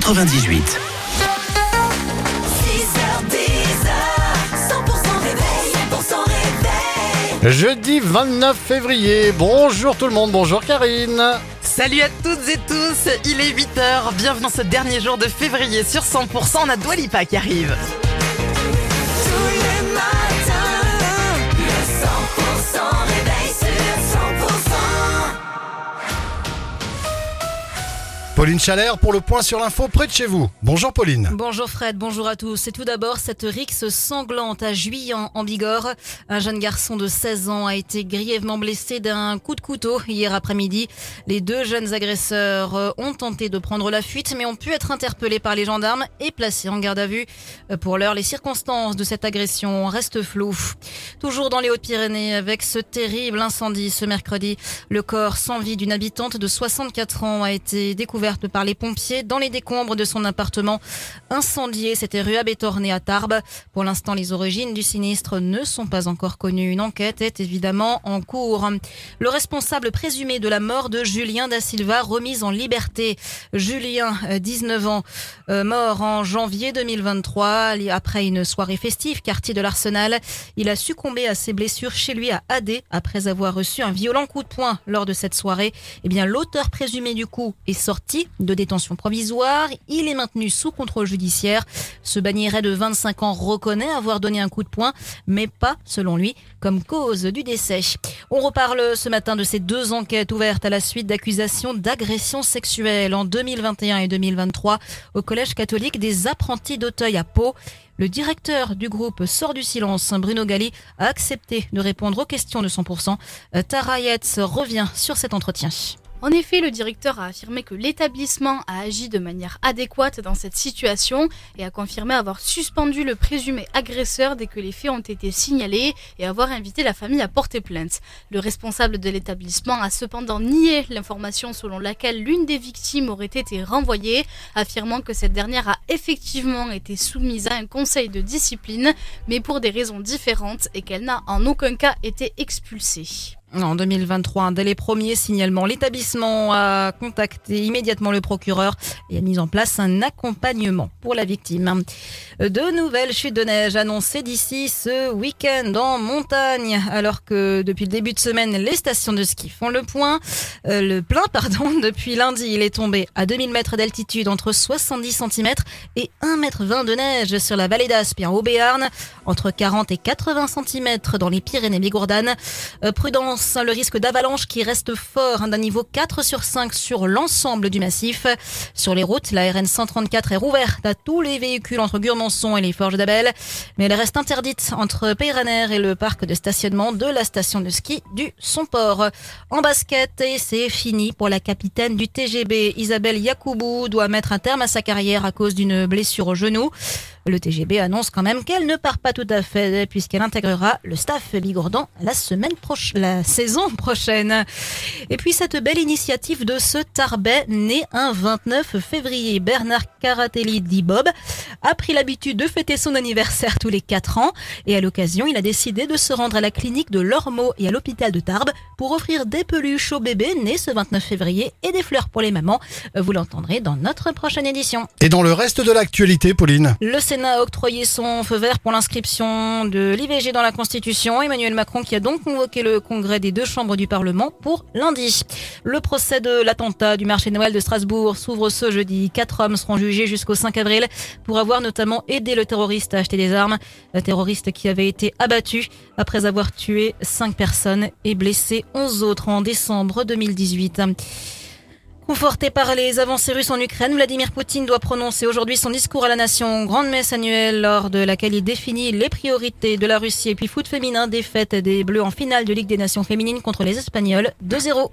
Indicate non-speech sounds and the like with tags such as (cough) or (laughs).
98. 6h, 10h, 100% réveil, 100% réveil. Jeudi 29 février, bonjour tout le monde, bonjour Karine. Salut à toutes et tous, il est 8h, bienvenue dans ce dernier jour de février sur 100%, on a Dwalipa qui arrive. Pauline Chalère pour le point sur l'info près de chez vous. Bonjour Pauline. Bonjour Fred, bonjour à tous. Et tout d'abord, cette rixe sanglante à Juillan en Bigorre. Un jeune garçon de 16 ans a été grièvement blessé d'un coup de couteau hier après-midi. Les deux jeunes agresseurs euh, ont tenté de prendre la fuite mais ont pu être interpellés par les gendarmes et placés en garde à vue. Euh, Pour l'heure, les circonstances de cette agression restent floues. Toujours dans les Hautes-Pyrénées avec ce terrible incendie ce mercredi. Le corps sans vie d'une habitante de 64 ans a été par les pompiers dans les décombres de son appartement incendié. C'était rue Abétorné à Tarbes. Pour l'instant, les origines du sinistre ne sont pas encore connues. Une enquête est évidemment en cours. Le responsable présumé de la mort de Julien da Silva remis en liberté. Julien, euh, 19 ans, euh, mort en janvier 2023 après une soirée festive quartier de l'Arsenal. Il a succombé à ses blessures chez lui à AD après avoir reçu un violent coup de poing lors de cette soirée. Eh bien, l'auteur présumé du coup est sorti de détention provisoire. Il est maintenu sous contrôle judiciaire. Ce bannieret de 25 ans reconnaît avoir donné un coup de poing, mais pas, selon lui, comme cause du décès. On reparle ce matin de ces deux enquêtes ouvertes à la suite d'accusations d'agression sexuelle en 2021 et 2023 au Collège catholique des apprentis d'Auteuil à Pau. Le directeur du groupe Sort du Silence, Bruno Galli, a accepté de répondre aux questions de 100%. Euh, Tara Yates revient sur cet entretien. En effet, le directeur a affirmé que l'établissement a agi de manière adéquate dans cette situation et a confirmé avoir suspendu le présumé agresseur dès que les faits ont été signalés et avoir invité la famille à porter plainte. Le responsable de l'établissement a cependant nié l'information selon laquelle l'une des victimes aurait été renvoyée, affirmant que cette dernière a effectivement été soumise à un conseil de discipline, mais pour des raisons différentes et qu'elle n'a en aucun cas été expulsée. En 2023, dès les premiers signalements, l'établissement a contacté immédiatement le procureur et a mis en place un accompagnement pour la victime. De nouvelles chutes de neige annoncées d'ici ce week-end en montagne, alors que depuis le début de semaine, les stations de ski font le point. Euh, le plein, (laughs) pardon, depuis lundi, il est tombé à 2000 mètres d'altitude, entre 70 cm et 1 m 20 de neige sur la vallée d'Aspe et en Haut-Béarn, entre 40 et 80 cm dans les Pyrénées-Bigourdanes. Euh, prudence, le risque d'avalanche qui reste fort hein, d'un niveau 4 sur 5 sur l'ensemble du massif. Sur les routes, la RN 134 est rouverte à tous les véhicules entre Gurmançon et les Forges d'Abel, mais elle reste interdite entre Peyraner et le parc de stationnement de la station de ski du Somport. En basket, et c'est fini pour la capitaine du TGB. Isabelle Yacoubou doit mettre un terme à sa carrière à cause d'une blessure au genou. Le TGB annonce quand même qu'elle ne part pas tout à fait puisqu'elle intégrera le staff Bigourdan la semaine prochaine, la saison prochaine. Et puis cette belle initiative de ce Tarbet né un 29 février. Bernard Caratelli dit Bob a pris l'habitude de fêter son anniversaire tous les 4 ans et à l'occasion il a décidé de se rendre à la clinique de Lormeau et à l'hôpital de Tarbes pour offrir des peluches aux bébés nés ce 29 février et des fleurs pour les mamans. Vous l'entendrez dans notre prochaine édition. Et dans le reste de l'actualité, Pauline Le Sénat a octroyé son feu vert pour l'inscription de l'IVG dans la Constitution. Emmanuel Macron qui a donc convoqué le congrès des deux chambres du Parlement pour lundi. Le procès de l'attentat du marché de Noël de Strasbourg s'ouvre ce jeudi. Quatre hommes seront jugés jusqu'au 5 avril pour avoir notamment aidé le terroriste à acheter des armes. Un terroriste qui avait été abattu après avoir tué cinq personnes et blessé 11 autres en décembre 2018. Conforté par les avancées russes en Ukraine, Vladimir Poutine doit prononcer aujourd'hui son discours à la nation, grande messe annuelle lors de laquelle il définit les priorités de la Russie et puis foot féminin, défaite des Bleus en finale de Ligue des Nations féminines contre les Espagnols 2-0.